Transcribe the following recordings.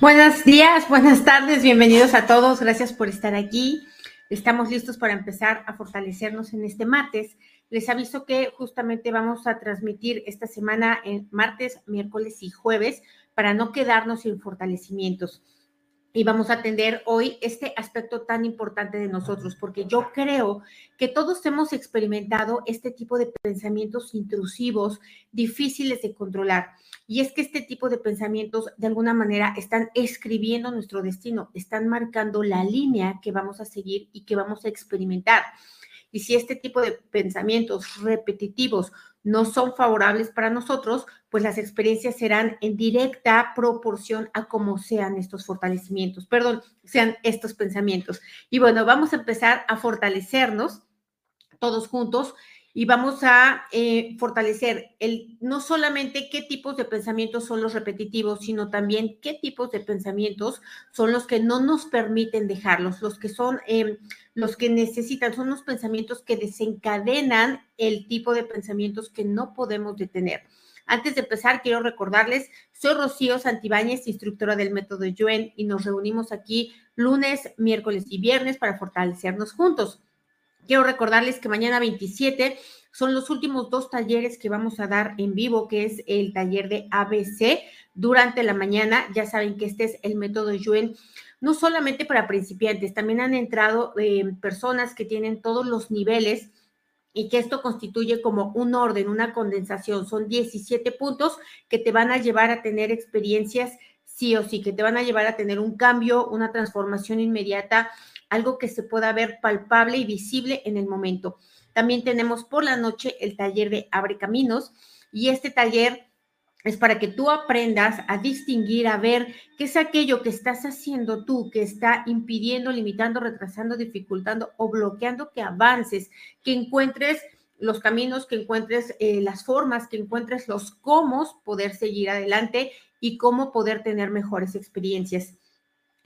Buenos días, buenas tardes, bienvenidos a todos, gracias por estar aquí. Estamos listos para empezar a fortalecernos en este martes. Les aviso que justamente vamos a transmitir esta semana en martes, miércoles y jueves para no quedarnos sin fortalecimientos y vamos a atender hoy este aspecto tan importante de nosotros, porque yo creo que todos hemos experimentado este tipo de pensamientos intrusivos, difíciles de controlar. Y es que este tipo de pensamientos de alguna manera están escribiendo nuestro destino, están marcando la línea que vamos a seguir y que vamos a experimentar. Y si este tipo de pensamientos repetitivos no son favorables para nosotros, pues las experiencias serán en directa proporción a cómo sean estos fortalecimientos, perdón, sean estos pensamientos. Y bueno, vamos a empezar a fortalecernos todos juntos y vamos a eh, fortalecer el, no solamente qué tipos de pensamientos son los repetitivos, sino también qué tipos de pensamientos son los que no nos permiten dejarlos, los que son em, los que necesitan, son los pensamientos que desencadenan el tipo de pensamientos que no podemos detener. Antes de empezar, quiero recordarles, soy Rocío Santibáñez, instructora del método Yuen, y nos reunimos aquí lunes, miércoles y viernes para fortalecernos juntos. Quiero recordarles que mañana 27 son los últimos dos talleres que vamos a dar en vivo, que es el taller de ABC durante la mañana. Ya saben que este es el método Yuen, no solamente para principiantes, también han entrado eh, personas que tienen todos los niveles y que esto constituye como un orden, una condensación. Son 17 puntos que te van a llevar a tener experiencias sí o sí, que te van a llevar a tener un cambio, una transformación inmediata algo que se pueda ver palpable y visible en el momento. También tenemos por la noche el taller de Abre Caminos y este taller es para que tú aprendas a distinguir, a ver qué es aquello que estás haciendo tú, que está impidiendo, limitando, retrasando, dificultando o bloqueando que avances, que encuentres los caminos, que encuentres eh, las formas, que encuentres los cómo poder seguir adelante y cómo poder tener mejores experiencias.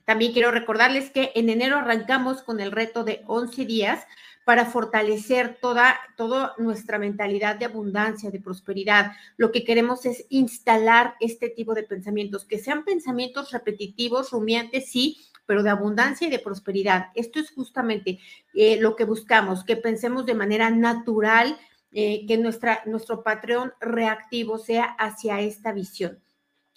También quiero recordarles que en enero arrancamos con el reto de 11 días para fortalecer toda, toda nuestra mentalidad de abundancia, de prosperidad. Lo que queremos es instalar este tipo de pensamientos, que sean pensamientos repetitivos, rumiantes, sí, pero de abundancia y de prosperidad. Esto es justamente eh, lo que buscamos, que pensemos de manera natural, eh, que nuestra, nuestro patrón reactivo sea hacia esta visión.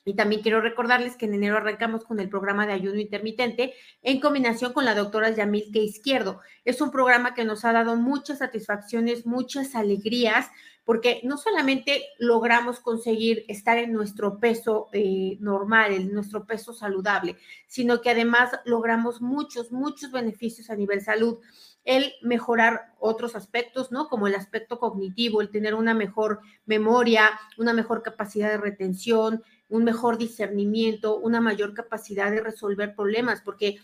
Y también quiero recordarles que en enero arrancamos con el programa de ayuno intermitente en combinación con la doctora Yamil Izquierdo. Es un programa que nos ha dado muchas satisfacciones, muchas alegrías, porque no solamente logramos conseguir estar en nuestro peso eh, normal, en nuestro peso saludable, sino que además logramos muchos, muchos beneficios a nivel salud el mejorar otros aspectos, ¿no? Como el aspecto cognitivo, el tener una mejor memoria, una mejor capacidad de retención, un mejor discernimiento, una mayor capacidad de resolver problemas, porque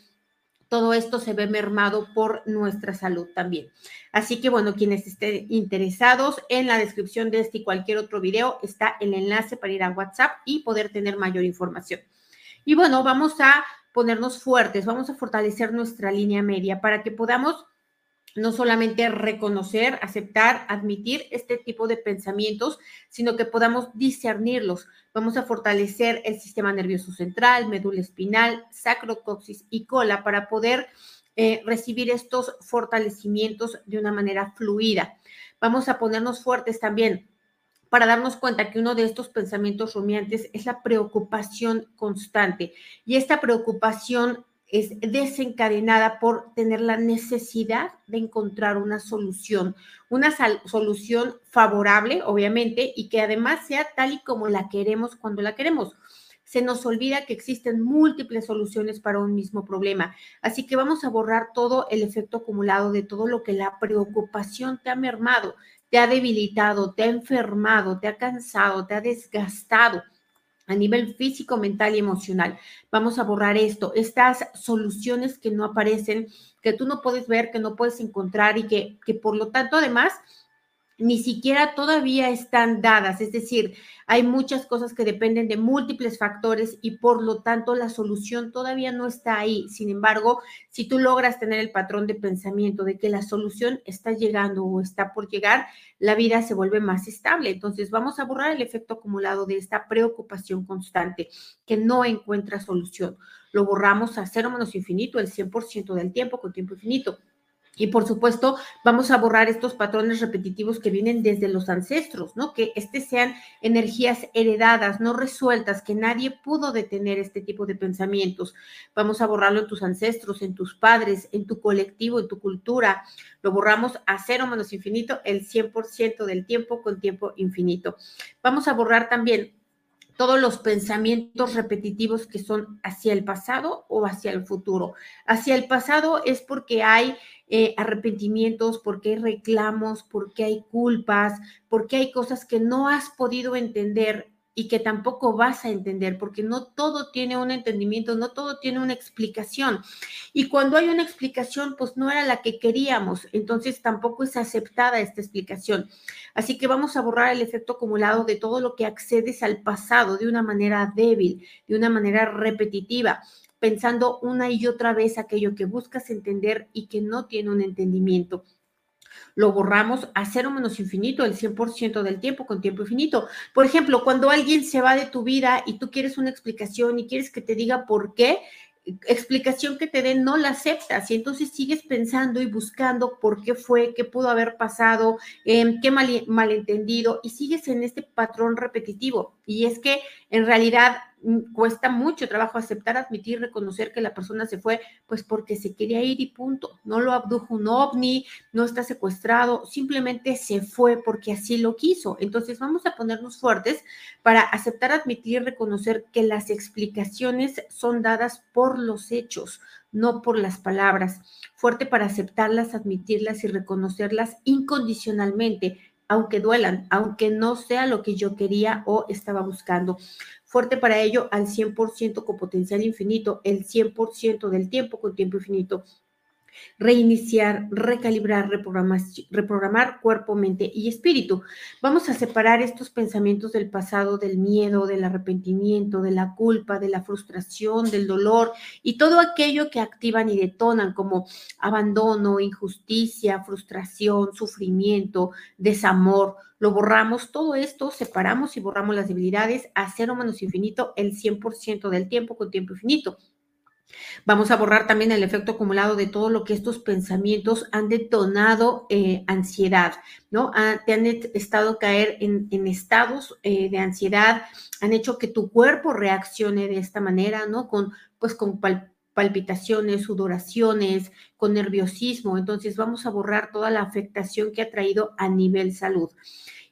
todo esto se ve mermado por nuestra salud también. Así que bueno, quienes estén interesados, en la descripción de este y cualquier otro video está el enlace para ir a WhatsApp y poder tener mayor información. Y bueno, vamos a ponernos fuertes, vamos a fortalecer nuestra línea media para que podamos no solamente reconocer, aceptar, admitir este tipo de pensamientos, sino que podamos discernirlos. Vamos a fortalecer el sistema nervioso central, médula espinal, sacrocoxis y cola para poder eh, recibir estos fortalecimientos de una manera fluida. Vamos a ponernos fuertes también para darnos cuenta que uno de estos pensamientos rumiantes es la preocupación constante. Y esta preocupación es desencadenada por tener la necesidad de encontrar una solución, una solución favorable, obviamente, y que además sea tal y como la queremos cuando la queremos. Se nos olvida que existen múltiples soluciones para un mismo problema. Así que vamos a borrar todo el efecto acumulado de todo lo que la preocupación te ha mermado, te ha debilitado, te ha enfermado, te ha cansado, te ha desgastado a nivel físico, mental y emocional. Vamos a borrar esto, estas soluciones que no aparecen, que tú no puedes ver, que no puedes encontrar y que, que por lo tanto además ni siquiera todavía están dadas, es decir, hay muchas cosas que dependen de múltiples factores y por lo tanto la solución todavía no está ahí. Sin embargo, si tú logras tener el patrón de pensamiento de que la solución está llegando o está por llegar, la vida se vuelve más estable. Entonces vamos a borrar el efecto acumulado de esta preocupación constante que no encuentra solución. Lo borramos a cero menos infinito el 100% del tiempo con tiempo infinito. Y por supuesto, vamos a borrar estos patrones repetitivos que vienen desde los ancestros, ¿no? Que este sean energías heredadas, no resueltas, que nadie pudo detener este tipo de pensamientos. Vamos a borrarlo en tus ancestros, en tus padres, en tu colectivo, en tu cultura. Lo borramos a cero menos infinito el 100% del tiempo con tiempo infinito. Vamos a borrar también todos los pensamientos repetitivos que son hacia el pasado o hacia el futuro. Hacia el pasado es porque hay eh, arrepentimientos, porque hay reclamos, porque hay culpas, porque hay cosas que no has podido entender y que tampoco vas a entender, porque no todo tiene un entendimiento, no todo tiene una explicación. Y cuando hay una explicación, pues no era la que queríamos, entonces tampoco es aceptada esta explicación. Así que vamos a borrar el efecto acumulado de todo lo que accedes al pasado de una manera débil, de una manera repetitiva pensando una y otra vez aquello que buscas entender y que no tiene un entendimiento lo borramos a cero menos infinito, el 100% del tiempo con tiempo infinito. Por ejemplo, cuando alguien se va de tu vida y tú quieres una explicación y quieres que te diga por qué, explicación que te den no la aceptas y entonces sigues pensando y buscando por qué fue, qué pudo haber pasado, eh, qué mal, malentendido y sigues en este patrón repetitivo. Y es que en realidad cuesta mucho trabajo aceptar, admitir, reconocer que la persona se fue, pues porque se quería ir y punto. No lo abdujo un ovni, no está secuestrado, simplemente se fue porque así lo quiso. Entonces vamos a ponernos fuertes para aceptar, admitir reconocer que las explicaciones son dadas por los hechos, no por las palabras. Fuerte para aceptarlas, admitirlas y reconocerlas incondicionalmente aunque duelan, aunque no sea lo que yo quería o estaba buscando fuerte para ello al 100% con potencial infinito, el 100% del tiempo con tiempo infinito. Reiniciar, recalibrar, reprogramar, cuerpo, mente y espíritu. Vamos a separar estos pensamientos del pasado, del miedo, del arrepentimiento, de la culpa, de la frustración, del dolor y todo aquello que activan y detonan como abandono, injusticia, frustración, sufrimiento, desamor lo borramos, todo esto, separamos y borramos las debilidades a cero menos infinito el 100% del tiempo con tiempo infinito. Vamos a borrar también el efecto acumulado de todo lo que estos pensamientos han detonado eh, ansiedad, ¿no? Te han estado caer en, estados eh, de ansiedad, han hecho que tu cuerpo reaccione de esta manera, ¿no? Con, pues, con palpitaciones, sudoraciones, con nerviosismo. Entonces vamos a borrar toda la afectación que ha traído a nivel salud.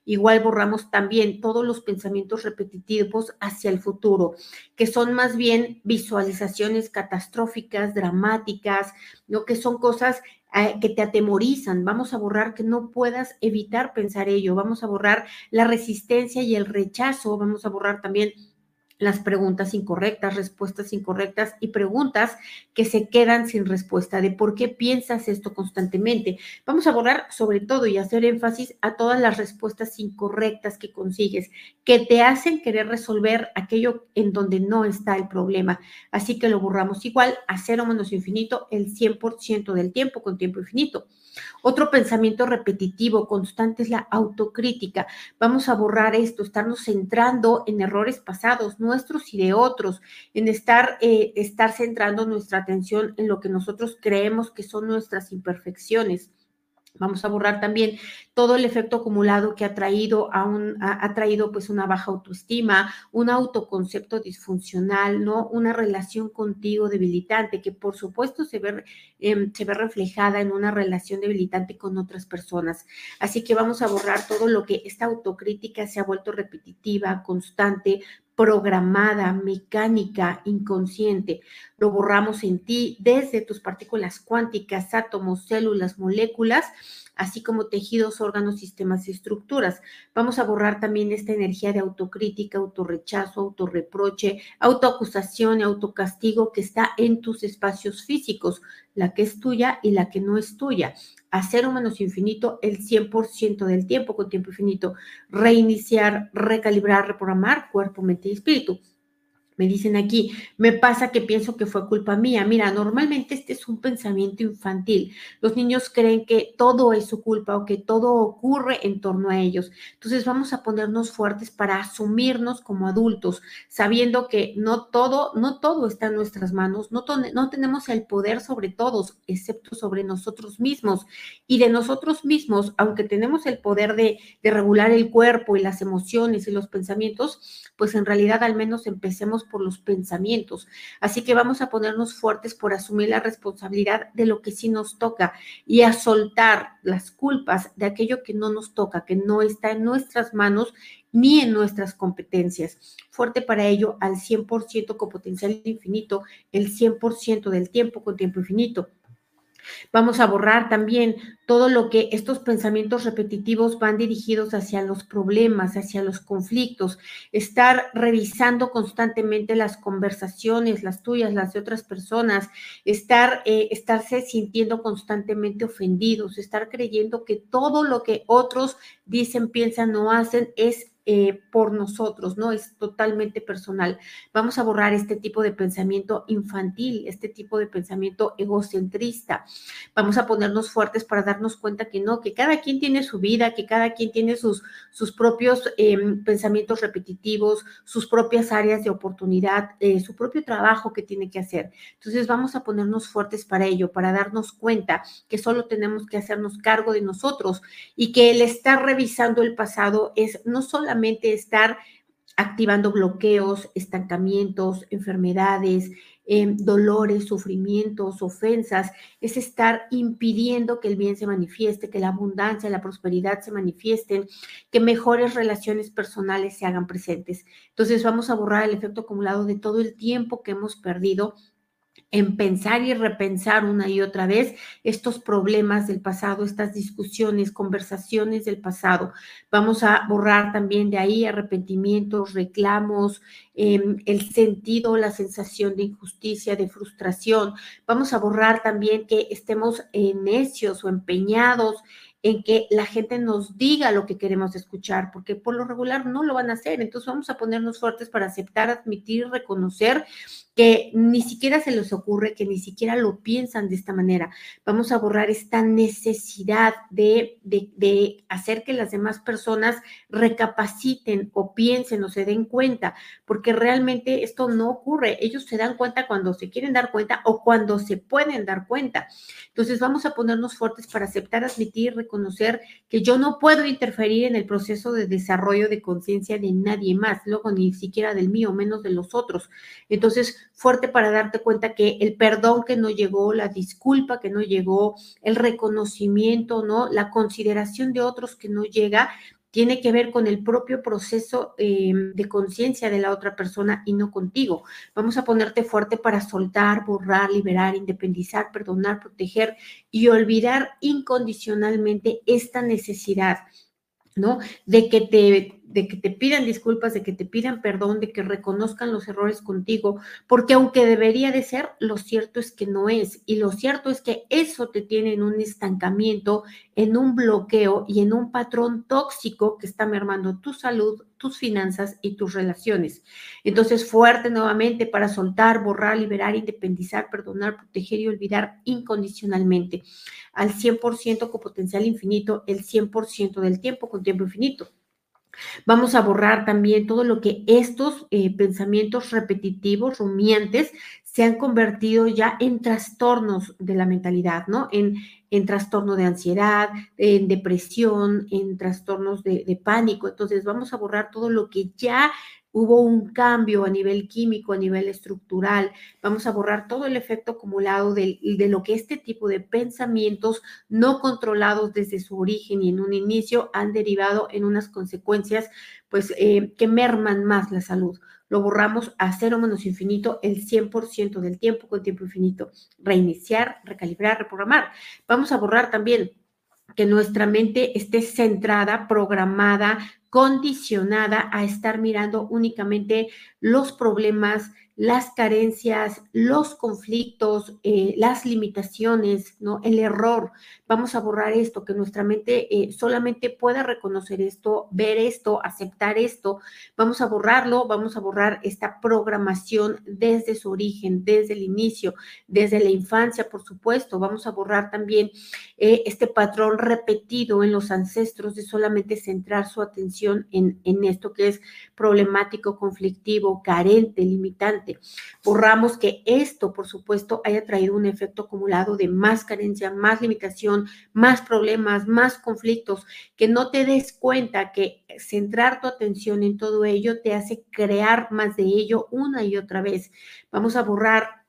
Igual borramos también todos los pensamientos repetitivos hacia el futuro, que son más bien visualizaciones catastróficas, dramáticas, ¿no? que son cosas eh, que te atemorizan. Vamos a borrar que no puedas evitar pensar ello. Vamos a borrar la resistencia y el rechazo. Vamos a borrar también las preguntas incorrectas, respuestas incorrectas y preguntas que se quedan sin respuesta de por qué piensas esto constantemente. Vamos a borrar sobre todo y hacer énfasis a todas las respuestas incorrectas que consigues, que te hacen querer resolver aquello en donde no está el problema. Así que lo borramos igual a cero menos infinito el 100% del tiempo con tiempo infinito. Otro pensamiento repetitivo, constante, es la autocrítica. Vamos a borrar esto, estarnos centrando en errores pasados, nuestros y de otros, en estar, eh, estar centrando nuestra atención en lo que nosotros creemos que son nuestras imperfecciones. Vamos a borrar también todo el efecto acumulado que ha traído a ha, traído pues una baja autoestima, un autoconcepto disfuncional, ¿no? Una relación contigo debilitante que por supuesto se ve, em, se ve reflejada en una relación debilitante con otras personas. Así que vamos a borrar todo lo que esta autocrítica se ha vuelto repetitiva, constante, programada, mecánica, inconsciente. Lo borramos en ti desde tus partículas cuánticas, átomos, células, moléculas, así como tejidos, órganos, sistemas y estructuras. Vamos a borrar también esta energía de autocrítica, autorrechazo, autorreproche, autoacusación y autocastigo que está en tus espacios físicos, la que es tuya y la que no es tuya. A cero menos infinito el 100% del tiempo con tiempo infinito. Reiniciar, recalibrar, reprogramar cuerpo, mente y espíritu. Me dicen aquí, me pasa que pienso que fue culpa mía. Mira, normalmente este es un pensamiento infantil. Los niños creen que todo es su culpa o que todo ocurre en torno a ellos. Entonces vamos a ponernos fuertes para asumirnos como adultos, sabiendo que no todo, no todo está en nuestras manos, no, no tenemos el poder sobre todos, excepto sobre nosotros mismos. Y de nosotros mismos, aunque tenemos el poder de, de regular el cuerpo y las emociones y los pensamientos, pues en realidad al menos empecemos por los pensamientos. Así que vamos a ponernos fuertes por asumir la responsabilidad de lo que sí nos toca y a soltar las culpas de aquello que no nos toca, que no está en nuestras manos ni en nuestras competencias. Fuerte para ello al 100% con potencial infinito, el 100% del tiempo con tiempo infinito. Vamos a borrar también todo lo que estos pensamientos repetitivos van dirigidos hacia los problemas, hacia los conflictos, estar revisando constantemente las conversaciones, las tuyas, las de otras personas, estar, eh, estarse sintiendo constantemente ofendidos, estar creyendo que todo lo que otros dicen, piensan o hacen es eh, por nosotros, ¿no? Es totalmente personal. Vamos a borrar este tipo de pensamiento infantil, este tipo de pensamiento egocentrista. Vamos a ponernos fuertes para darnos cuenta que no, que cada quien tiene su vida, que cada quien tiene sus, sus propios em, pensamientos repetitivos, sus propias áreas de oportunidad, eh, su propio trabajo que tiene que hacer. Entonces vamos a ponernos fuertes para ello, para darnos cuenta que solo tenemos que hacernos cargo de nosotros y que el estar revisando el pasado es no solamente estar activando bloqueos, estancamientos, enfermedades, em, dolores, sufrimientos, ofensas, es estar impidiendo que el bien se manifieste, que la abundancia, la prosperidad se manifiesten, que mejores relaciones personales se hagan presentes. Entonces vamos a borrar el efecto acumulado de todo el tiempo que hemos perdido en pensar y repensar una y otra vez estos problemas del pasado, estas discusiones, conversaciones del pasado. Vamos a borrar también de ahí arrepentimientos, reclamos, em, el sentido, la sensación de injusticia, de frustración. Vamos a borrar también que estemos necios o empeñados en que la gente nos diga lo que queremos escuchar, porque por lo regular no lo van a hacer. Entonces vamos a ponernos fuertes para aceptar, admitir, reconocer que ni siquiera se les ocurre, que ni siquiera lo piensan de esta manera. Vamos a borrar esta necesidad de, de, hacer que las demás personas recapaciten o piensen o se den cuenta, porque realmente esto no ocurre. Ellos se dan cuenta cuando se quieren dar cuenta o cuando se pueden dar cuenta. Entonces vamos a ponernos fuertes para aceptar, admitir, reconocer que yo no puedo interferir en el proceso de desarrollo de conciencia de nadie más, luego ni siquiera del mío, menos de los otros. Entonces, fuerte para darte cuenta que el perdón que no llegó, la disculpa que no llegó, el reconocimiento, ¿no? La consideración de otros que no llega, tiene que ver con el propio proceso eh, de conciencia de la otra persona y no contigo. Vamos a ponerte fuerte para soltar, borrar, liberar, independizar, perdonar, proteger y olvidar incondicionalmente esta necesidad, ¿no? De que te de que te pidan disculpas, de que te pidan perdón, de que reconozcan los errores contigo, porque aunque debería de ser, lo cierto es que no es. Y lo cierto es que eso te tiene en un estancamiento, en un bloqueo y en un patrón tóxico que está mermando tu salud, tus finanzas y tus relaciones. Entonces, fuerte nuevamente para soltar, borrar, liberar, independizar, perdonar, proteger y olvidar incondicionalmente. Al 100% con potencial infinito, el 100% del tiempo con tiempo infinito. Vamos a borrar también todo lo que estos eh, pensamientos repetitivos, rumiantes, se han convertido ya en trastornos de la mentalidad, ¿no? En, en trastorno de ansiedad, en depresión, en trastornos de, de pánico. Entonces vamos a borrar todo lo que ya hubo un cambio a nivel químico, a nivel estructural. Vamos a borrar todo el efecto acumulado de, lo que este tipo de pensamientos no controlados desde su origen y en un inicio han derivado en unas consecuencias pues eh, que merman más la salud. Lo borramos a cero menos infinito el 100% del tiempo con tiempo infinito. Reiniciar, recalibrar, reprogramar. Vamos a borrar también que nuestra mente esté centrada, programada, condicionada a estar mirando únicamente los problemas, las carencias, los conflictos, eh, las limitaciones, ¿no? El error. Vamos a borrar esto, que nuestra mente eh, solamente pueda reconocer esto, ver esto, aceptar esto. Vamos a borrarlo, vamos a borrar esta programación desde su origen, desde el inicio, desde la infancia, por supuesto. Vamos a borrar también eh, este patrón repetido en los ancestros de solamente centrar su atención en, en esto que es problemático, conflictivo, carente, limitante Borramos que esto, por supuesto, haya traído un efecto acumulado de más carencia, más limitación, más problemas, más conflictos, que no te des cuenta que centrar tu atención en todo ello te hace crear más de ello una y otra vez. Vamos a borrar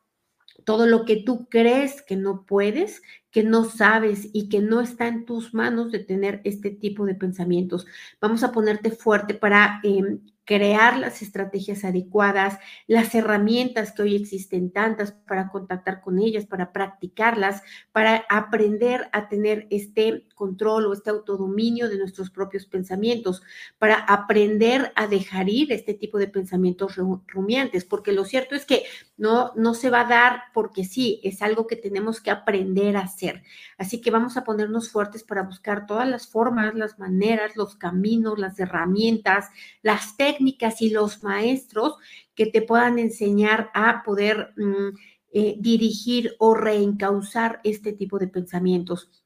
todo lo que tú crees que no puedes, que no sabes y que no está en tus manos de tener este tipo de pensamientos. Vamos a ponerte fuerte para em, crear las estrategias adecuadas, las herramientas que hoy existen tantas para contactar con ellas, para practicarlas, para aprender a tener este control o este autodominio de nuestros propios pensamientos, para aprender a dejar ir este tipo de pensamientos rumiantes, porque lo cierto es que no, no se va a dar porque sí, es algo que tenemos que aprender a hacer. Así que vamos a ponernos fuertes para buscar todas las formas, las maneras, los caminos, las herramientas, las técnicas y los maestros que te puedan enseñar a poder mm, eh, dirigir o reencauzar este tipo de pensamientos.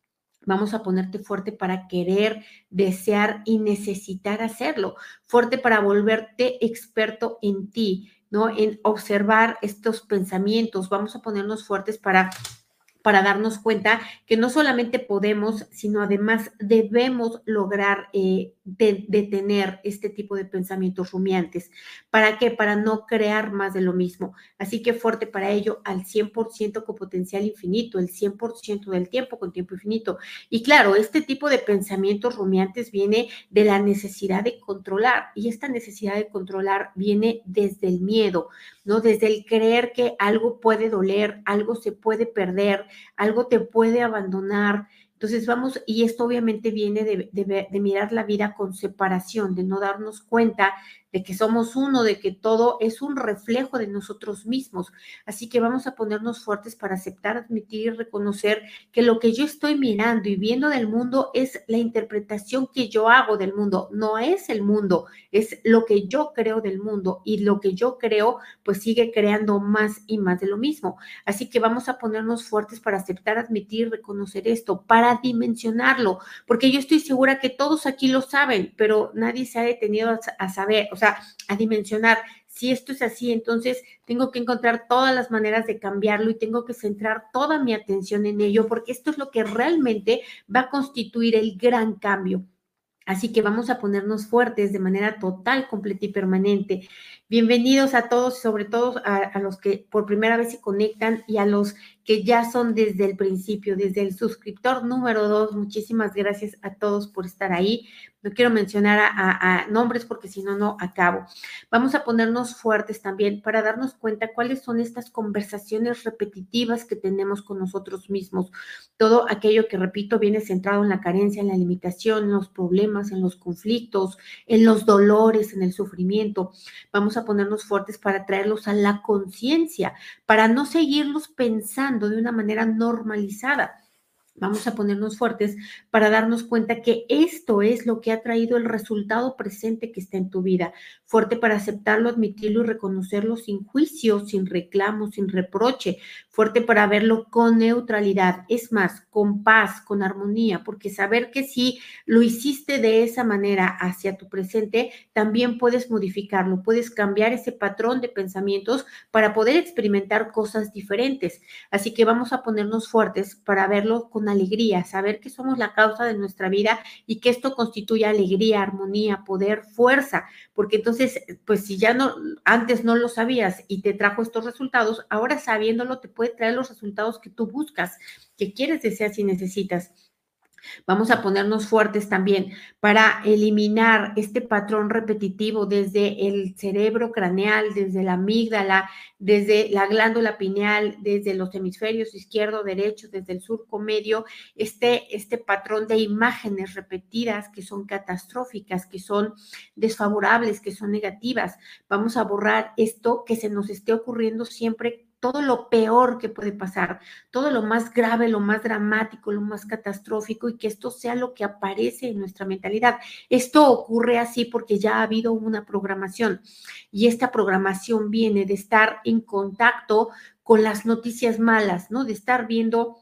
Vamos a ponerte fuerte para querer, desear y necesitar hacerlo. Fuerte para volverte experto en ti, ¿no? En observar estos pensamientos. Vamos a ponernos fuertes para para darnos cuenta que no solamente podemos, sino además debemos lograr eh, detener este tipo de pensamientos rumiantes. ¿Para qué? Para no crear más de lo mismo. Así que fuerte para ello al 100% con potencial infinito, el 100% del tiempo con tiempo infinito. Y claro, este tipo de pensamientos rumiantes viene de la necesidad de controlar y esta necesidad de controlar viene desde el miedo, ¿no? Desde el creer que algo puede doler, algo se puede perder, algo te puede abandonar. Entonces vamos, y esto obviamente viene de, mirar la vida con separación, de no darnos cuenta de que somos uno, de que todo es un reflejo de nosotros mismos. Así que vamos a ponernos fuertes para aceptar, admitir y reconocer que lo que yo estoy mirando y viendo del mundo es la interpretación que yo hago del mundo, no es el mundo, es lo que yo creo del mundo y lo que yo creo pues sigue creando más y más de lo mismo. Así que vamos a ponernos fuertes para aceptar, admitir, reconocer esto, para dimensionarlo, porque yo estoy segura que todos aquí lo saben, pero nadie se ha detenido a, saber, o sea, a dimensionar. Si esto es así, entonces tengo que encontrar todas las maneras de cambiarlo y tengo que centrar toda mi atención en ello, porque esto es lo que realmente va a constituir el gran cambio. Así que vamos a ponernos fuertes de manera total, completa y permanente. Bienvenidos a todos, sobre todo a, a, los que por primera vez se conectan y a los que ya son desde el principio, desde el suscriptor número dos. Muchísimas gracias a todos por estar ahí. No quiero mencionar a, nombres porque si no, no acabo. Vamos a ponernos fuertes también para darnos cuenta cuáles son estas conversaciones repetitivas que tenemos con nosotros mismos. Todo aquello que, repito, viene centrado en la carencia, en la limitación, en los problemas, en los conflictos, en los dolores, en el sufrimiento. Vamos a ponernos fuertes para traerlos a la conciencia, para no seguirlos pensando de una manera normalizada Vamos a ponernos fuertes para darnos cuenta que esto es lo que ha traído el resultado presente que está en tu vida. Fuerte para aceptarlo, admitirlo y reconocerlo sin juicio, sin reclamo, sin reproche. Fuerte para verlo con neutralidad. Es más, con paz, con armonía, porque saber que si lo hiciste de esa manera hacia tu presente, también puedes modificarlo, puedes cambiar ese patrón de pensamientos para poder experimentar cosas diferentes. Así que vamos a ponernos fuertes para verlo con alegría, saber que somos la causa de nuestra vida y que esto constituye alegría, armonía, poder, fuerza, porque entonces, pues si ya no, antes no lo sabías y te trajo estos resultados, ahora sabiéndolo te traer los resultados que tú buscas, que quieres, deseas y necesitas. Vamos a ponernos fuertes también para eliminar este patrón repetitivo desde el cerebro craneal, desde la amígdala, desde la glándula pineal, desde los hemisferios izquierdo, derecho, desde el surco medio, este, este patrón de imágenes repetidas que son catastróficas, que son desfavorables, que son negativas. Vamos a borrar esto que se nos esté ocurriendo siempre todo lo peor que puede pasar, todo lo más grave, lo más dramático, lo más catastrófico y que esto sea lo que aparece en nuestra mentalidad. Esto ocurre así porque ya ha habido una programación y esta programación viene de estar en contacto con las noticias malas, ¿no? De estar viendo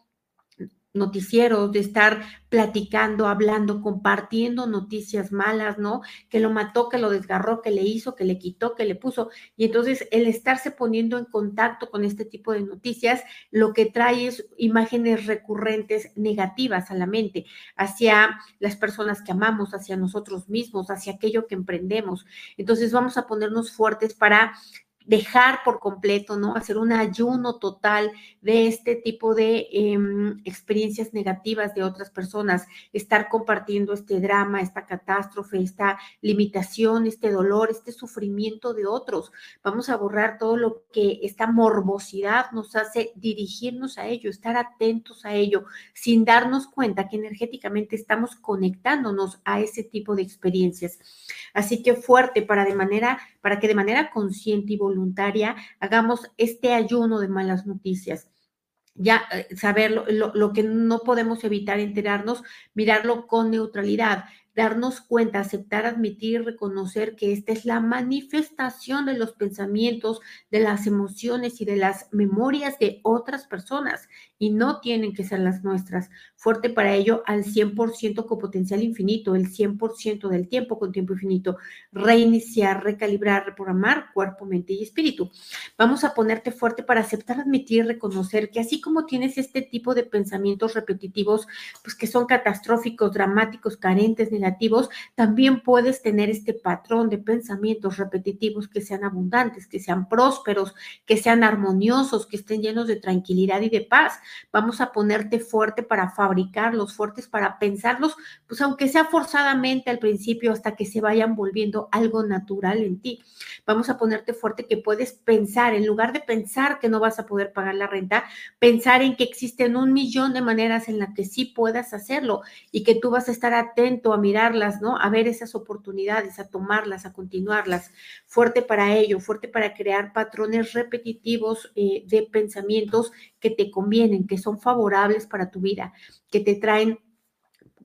noticieros, de estar platicando, hablando, compartiendo noticias malas, ¿no? Que lo mató, que lo desgarró, que le hizo, que le quitó, que le puso. Y entonces el estarse poniendo en contacto con este tipo de noticias, lo que trae es imágenes recurrentes negativas a la mente, hacia las personas que amamos, hacia nosotros mismos, hacia aquello que emprendemos. Entonces vamos a ponernos fuertes para dejar por completo, ¿no? Hacer un ayuno total de este tipo de em, experiencias negativas de otras personas, estar compartiendo este drama, esta catástrofe, esta limitación, este dolor, este sufrimiento de otros. Vamos a borrar todo lo que esta morbosidad nos hace dirigirnos a ello, estar atentos a ello, sin darnos cuenta que energéticamente estamos conectándonos a ese tipo de experiencias. Así que fuerte para de manera, para que de manera consciente y voluntaria hagamos este ayuno de malas noticias. Ya eh, saber lo, lo, que no podemos evitar enterarnos, mirarlo con neutralidad, darnos cuenta, aceptar, admitir, reconocer que esta es la manifestación de los pensamientos, de las emociones y de las memorias de otras personas y no tienen que ser las nuestras. Fuerte para ello al 100% con potencial infinito, el 100% del tiempo con tiempo infinito. Reiniciar, recalibrar, reprogramar cuerpo, mente y espíritu. Vamos a ponerte fuerte para aceptar, admitir, reconocer que así como tienes este tipo de pensamientos repetitivos, pues que son catastróficos, dramáticos, carentes, también puedes tener este patrón de pensamientos repetitivos que sean abundantes, que sean prósperos, que sean armoniosos, que estén llenos de tranquilidad y de paz. Vamos a ponerte fuerte para fabricarlos, fuertes para pensarlos, pues aunque sea forzadamente al principio hasta que se vayan volviendo algo natural en ti. Vamos a ponerte fuerte que puedes pensar, en lugar de pensar que no vas a poder pagar la renta, pensar en que existen un millón de maneras en las que sí puedas hacerlo y que tú vas a estar atento a mirarlas, ¿no? A ver esas oportunidades, a tomarlas, a continuarlas. Fuerte para ello, fuerte para crear patrones repetitivos eh, de pensamientos que te convienen, que son favorables para tu vida, que te traen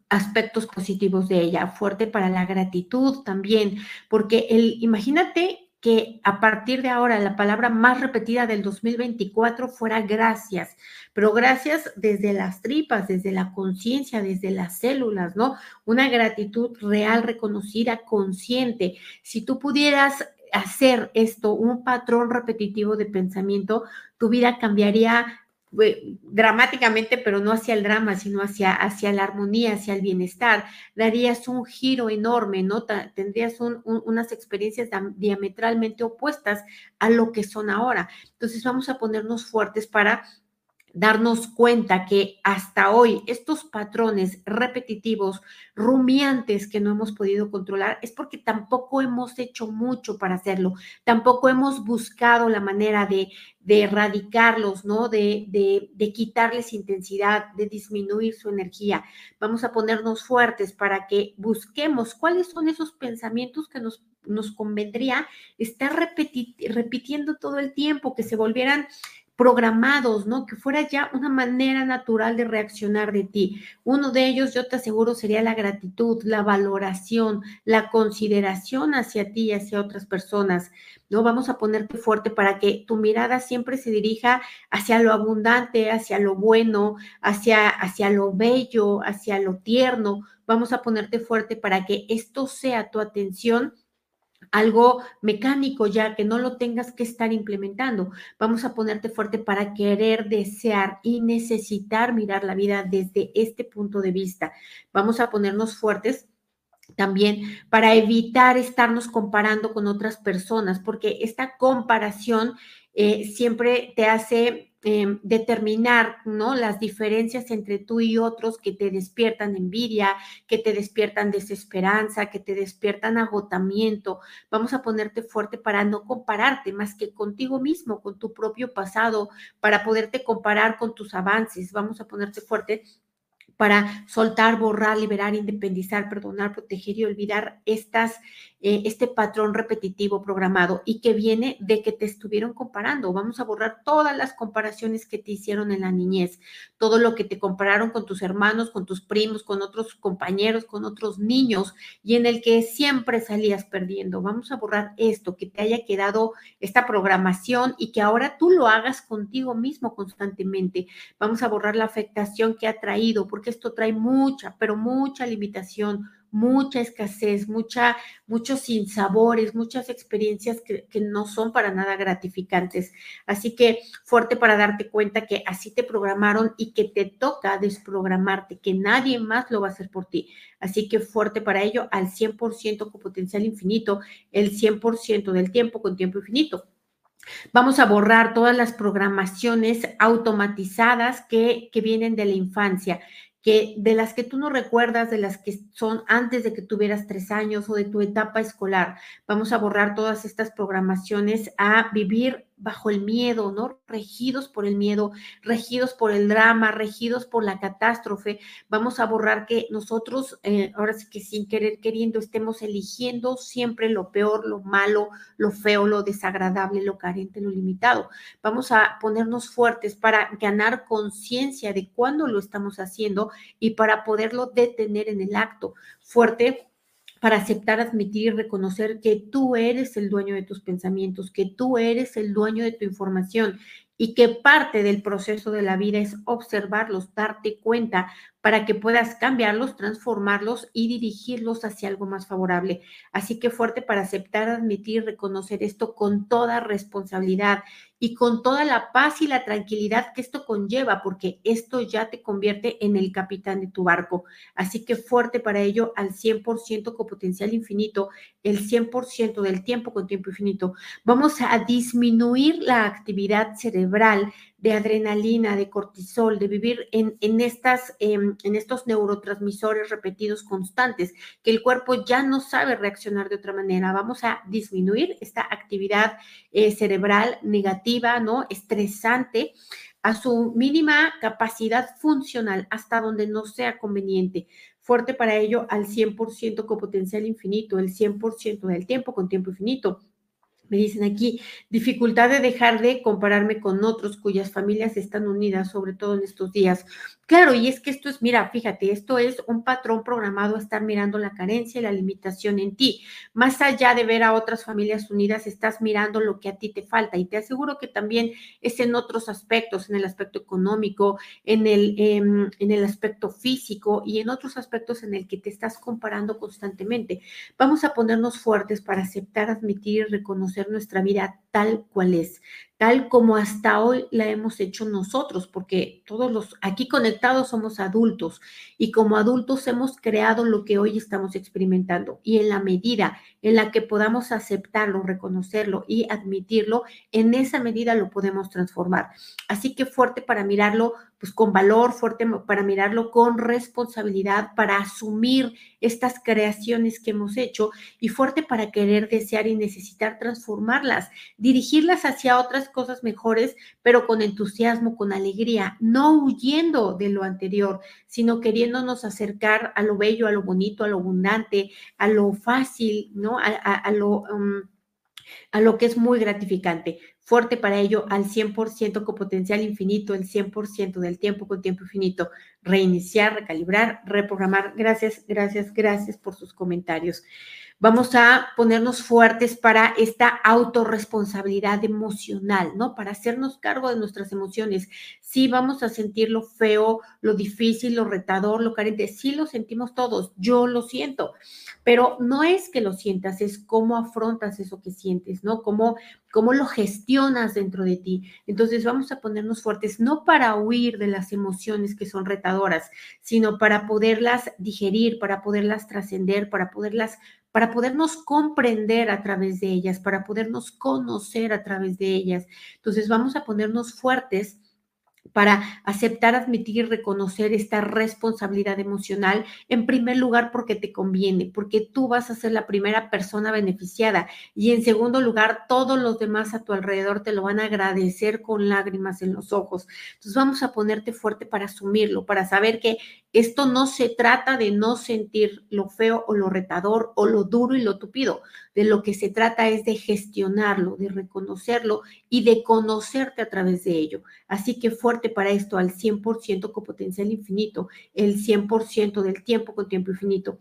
aspectos positivos de ella, fuerte para la gratitud también, porque el, imagínate que a partir de ahora la palabra más repetida del 2024 fuera gracias, pero gracias desde las tripas, desde la conciencia, desde las células, ¿no? Una gratitud real, reconocida, consciente. Si tú pudieras hacer esto, un patrón repetitivo de pensamiento, tu vida cambiaría dramáticamente, pero no hacia el drama, sino hacia, hacia la armonía, hacia el bienestar. Darías un giro enorme, ¿no? Tendrías unas experiencias diametralmente opuestas a lo que son ahora. Entonces vamos a ponernos fuertes para darnos cuenta que hasta hoy estos patrones repetitivos, rumiantes que no hemos podido controlar, es porque tampoco hemos hecho mucho para hacerlo, tampoco hemos buscado la manera de, de erradicarlos, ¿no? De, de, de quitarles intensidad, de disminuir su energía. Vamos a ponernos fuertes para que busquemos cuáles son esos pensamientos que nos nos convendría estar repitiendo todo el tiempo, que se volvieran programados, ¿no? Que fuera ya una manera natural de reaccionar de ti. Uno de ellos, yo te aseguro, sería la gratitud, la valoración, la consideración hacia ti y hacia otras personas, ¿no? Vamos a ponerte fuerte para que tu mirada siempre se dirija hacia lo abundante, hacia lo bueno, hacia, hacia lo bello, hacia lo tierno. Vamos a ponerte fuerte para que esto sea tu atención algo mecánico ya que no lo tengas que estar implementando. Vamos a ponerte fuerte para querer, desear y necesitar mirar la vida desde este punto de vista. Vamos a ponernos fuertes también para evitar estarnos comparando con otras personas, porque esta comparación eh, siempre te hace em, determinar, ¿no? Las diferencias entre tú y otros que te despiertan envidia, que te despiertan desesperanza, que te despiertan agotamiento. Vamos a ponerte fuerte para no compararte más que contigo mismo, con tu propio pasado, para poderte comparar con tus avances. Vamos a ponerte fuerte para soltar, borrar, liberar, independizar, perdonar, proteger y olvidar estas, eh, este patrón repetitivo programado y que viene de que te estuvieron comparando. Vamos a borrar todas las comparaciones que te hicieron en la niñez, todo lo que te compararon con tus hermanos, con tus primos, con otros compañeros, con otros niños y en el que siempre salías perdiendo. Vamos a borrar esto, que te haya quedado esta programación y que ahora tú lo hagas contigo mismo constantemente. Vamos a borrar la afectación que ha traído, porque esto trae mucha, pero mucha limitación, mucha escasez, mucha, muchos sinsabores, muchas experiencias que, no son para nada gratificantes. Así que fuerte para darte cuenta que así te programaron y que te toca desprogramarte, que nadie más lo va a hacer por ti. Así que fuerte para ello al 100% con potencial infinito, el 100% del tiempo con tiempo infinito. Vamos a borrar todas las programaciones automatizadas que, que, vienen de la infancia, que de las que tú no recuerdas, de las que son antes de que tuvieras tres años o de tu etapa escolar. Vamos a borrar todas estas programaciones a vivir bajo el miedo, ¿no? Regidos por el miedo, regidos por el drama, regidos por la catástrofe. Vamos a borrar que nosotros, eh, ahora sí que sin querer queriendo, estemos eligiendo siempre lo peor, lo malo, lo feo, lo desagradable, lo carente, lo limitado. Vamos a ponernos fuertes para ganar conciencia de cuándo lo estamos haciendo y para poderlo detener en el acto. Fuerte para aceptar, admitir y reconocer que tú eres el dueño de tus pensamientos, que tú eres el dueño de tu información y que parte del proceso de la vida es observarlos, darte cuenta para que puedas cambiarlos, transformarlos y dirigirlos hacia algo más favorable. Así que fuerte para aceptar, admitir, reconocer esto con toda responsabilidad y con toda la paz y la tranquilidad que esto conlleva, porque esto ya te convierte en el capitán de tu barco. Así que fuerte para ello al 100% con potencial infinito, el 100% del tiempo con tiempo infinito. Vamos a disminuir la actividad cerebral de adrenalina, de cortisol, de vivir en, en, estas, em, en estos neurotransmisores repetidos constantes, que el cuerpo ya no sabe reaccionar de otra manera. Vamos a disminuir esta actividad eh, cerebral negativa, ¿no? Estresante a su mínima capacidad funcional hasta donde no sea conveniente. Fuerte para ello al 100% con potencial infinito, el 100% del tiempo con tiempo infinito me dicen aquí, dificultad de dejar de compararme con otros cuyas familias están unidas, sobre todo en estos días. Claro, y es que esto es, mira, fíjate, esto es un patrón programado a estar mirando la carencia y la limitación en ti. Más allá de ver a otras familias unidas, estás mirando lo que a ti te falta. Y te aseguro que también es en otros aspectos, en el aspecto económico, en el, em, en el aspecto físico y en otros aspectos en el que te estás comparando constantemente. Vamos a ponernos fuertes para aceptar, admitir y reconocer nuestra vida tal cual es tal como hasta hoy la hemos hecho nosotros, porque todos los aquí conectados somos adultos y como adultos hemos creado lo que hoy estamos experimentando. Y en la medida en la que podamos aceptarlo, reconocerlo y admitirlo, en esa medida lo podemos transformar. Así que fuerte para mirarlo pues con valor, fuerte para mirarlo con responsabilidad, para asumir estas creaciones que hemos hecho y fuerte para querer, desear y necesitar transformarlas, dirigirlas hacia otras cosas mejores, pero con entusiasmo, con alegría, no huyendo de lo anterior, sino queriéndonos acercar a lo bello, a lo bonito, a lo abundante, a lo fácil, ¿no? A, lo... Um, a lo que es muy gratificante fuerte para ello al 100% con potencial infinito, el 100% del tiempo con tiempo infinito, reiniciar, recalibrar, reprogramar. Gracias, gracias, gracias por sus comentarios. Vamos a ponernos fuertes para esta autorresponsabilidad emocional, ¿no? Para hacernos cargo de nuestras emociones. Sí, vamos a sentir lo feo, lo difícil, lo retador, lo carente. Sí, lo sentimos todos. Yo lo siento. Pero no es que lo sientas, es cómo afrontas eso que sientes, ¿no? Cómo, cómo lo gestionas dentro de ti. Entonces vamos a ponernos fuertes, no para huir de las emociones que son retadoras, sino para poderlas digerir, para poderlas trascender, para poderlas para podernos comprender a través de ellas, para podernos conocer a través de ellas. Entonces vamos a ponernos fuertes para aceptar, admitir y reconocer esta responsabilidad emocional, en primer lugar porque te conviene, porque tú vas a ser la primera persona beneficiada y en segundo lugar todos los demás a tu alrededor te lo van a agradecer con lágrimas en los ojos. Entonces vamos a ponerte fuerte para asumirlo, para saber que esto no se trata de no sentir lo feo o lo retador o lo duro y lo tupido. De lo que se trata es de gestionarlo, de reconocerlo y de conocerte a través de ello. Así que fuerte para esto al 100% con potencial infinito, el 100% del tiempo con tiempo infinito.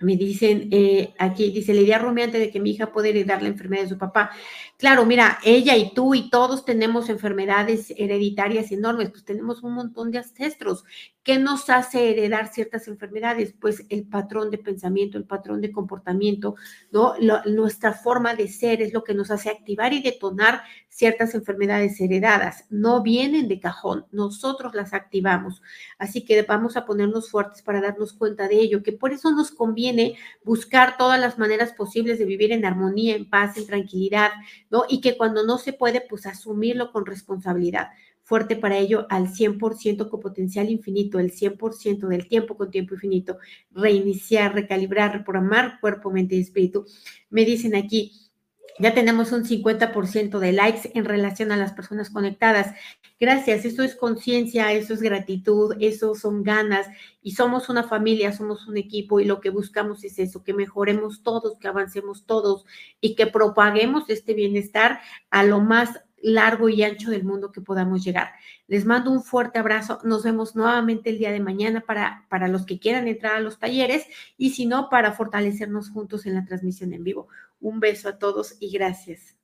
Me dicen eh, aquí, dice la idea rumiante de que mi hija puede heredar la enfermedad de su papá. Claro, mira, ella y tú y todos tenemos enfermedades hereditarias enormes, pues tenemos un montón de ancestros. ¿Qué nos hace heredar ciertas enfermedades? Pues el patrón de pensamiento, el patrón de comportamiento, ¿no? nuestra forma de ser es lo que nos hace activar y detonar ciertas enfermedades heredadas. No vienen de cajón, nosotros las activamos. Así que vamos a ponernos fuertes para darnos cuenta de ello, que por eso nos conviene buscar todas las maneras posibles de vivir en armonía, en paz, en tranquilidad, ¿no? Y que cuando no se puede, pues asumirlo con responsabilidad. Fuerte para ello al 100% con potencial infinito, el 100% del tiempo con tiempo infinito, reiniciar, recalibrar, reprogramar cuerpo, mente y espíritu. Me dicen aquí, ya tenemos un 50% de likes en relación a las personas conectadas. Gracias, eso es conciencia, eso es gratitud, eso son ganas y somos una familia, somos un equipo y lo que buscamos es eso, que mejoremos todos, que avancemos todos y que propaguemos este bienestar a lo más largo y ancho del mundo que podamos llegar. Les mando un fuerte abrazo. Nos vemos nuevamente el día de mañana para, para los que quieran entrar a los talleres y si no, para fortalecernos juntos en la transmisión en vivo. Un beso a todos y gracias.